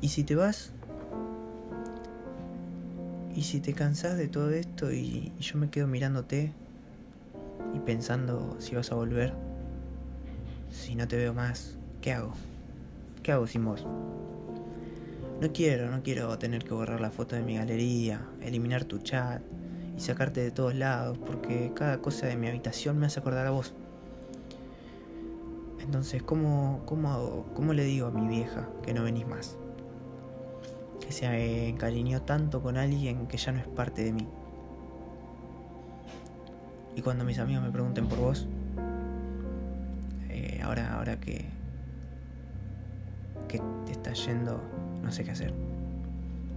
¿Y si te vas? ¿Y si te cansás de todo esto y, yo me quedo mirándote y pensando si vas a volver? Si no te veo más, ¿qué hago? ¿Qué hago sin vos? No quiero, no quiero tener que borrar la foto de mi galería, eliminar tu chat y sacarte de todos lados, porque cada cosa de mi habitación me hace acordar a vos. Entonces, ¿cómo, cómo hago? ¿Cómo le digo a mi vieja que no venís más? Que se encariñó tanto con alguien que ya no es parte de mí. Y cuando mis amigos me pregunten por vos, eh, ahora, ahora que, te estás yendo, no sé qué hacer.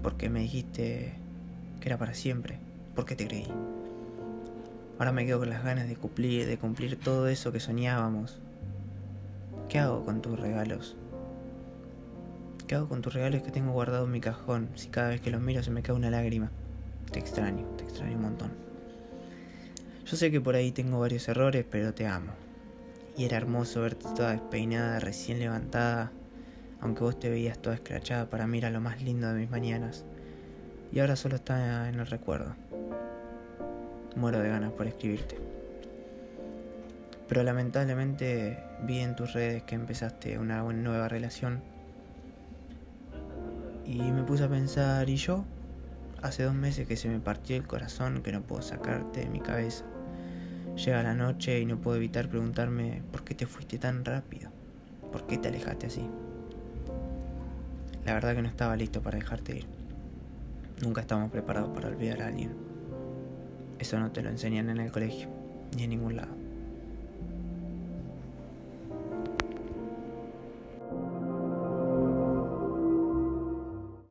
Porque me dijiste que era para siempre. ¿Por qué te creí? Ahora me quedo con las ganas de cumplir, de cumplir todo eso que soñábamos. ¿Qué hago con tus regalos? ¿Qué hago con tus regalos que tengo guardado en mi cajón si cada vez que los miro se me cae una lágrima? Te extraño, te extraño un montón. Yo sé que por ahí tengo varios errores, pero te amo. Y era hermoso verte toda despeinada, recién levantada, aunque vos te veías toda escrachada, para mí era lo más lindo de mis mañanas. Y ahora solo está en el recuerdo. Muero de ganas por escribirte. Pero lamentablemente vi en tus redes que empezaste una nueva relación. Y me puse a pensar, ¿y yo? Hace dos meses que se me partió el corazón, que no puedo sacarte de mi cabeza. Llega la noche y no puedo evitar preguntarme por qué te fuiste tan rápido, por qué te alejaste así. La verdad que no estaba listo para dejarte ir. Nunca estamos preparados para olvidar a alguien. Eso no te lo enseñan en el colegio, ni en ningún lado.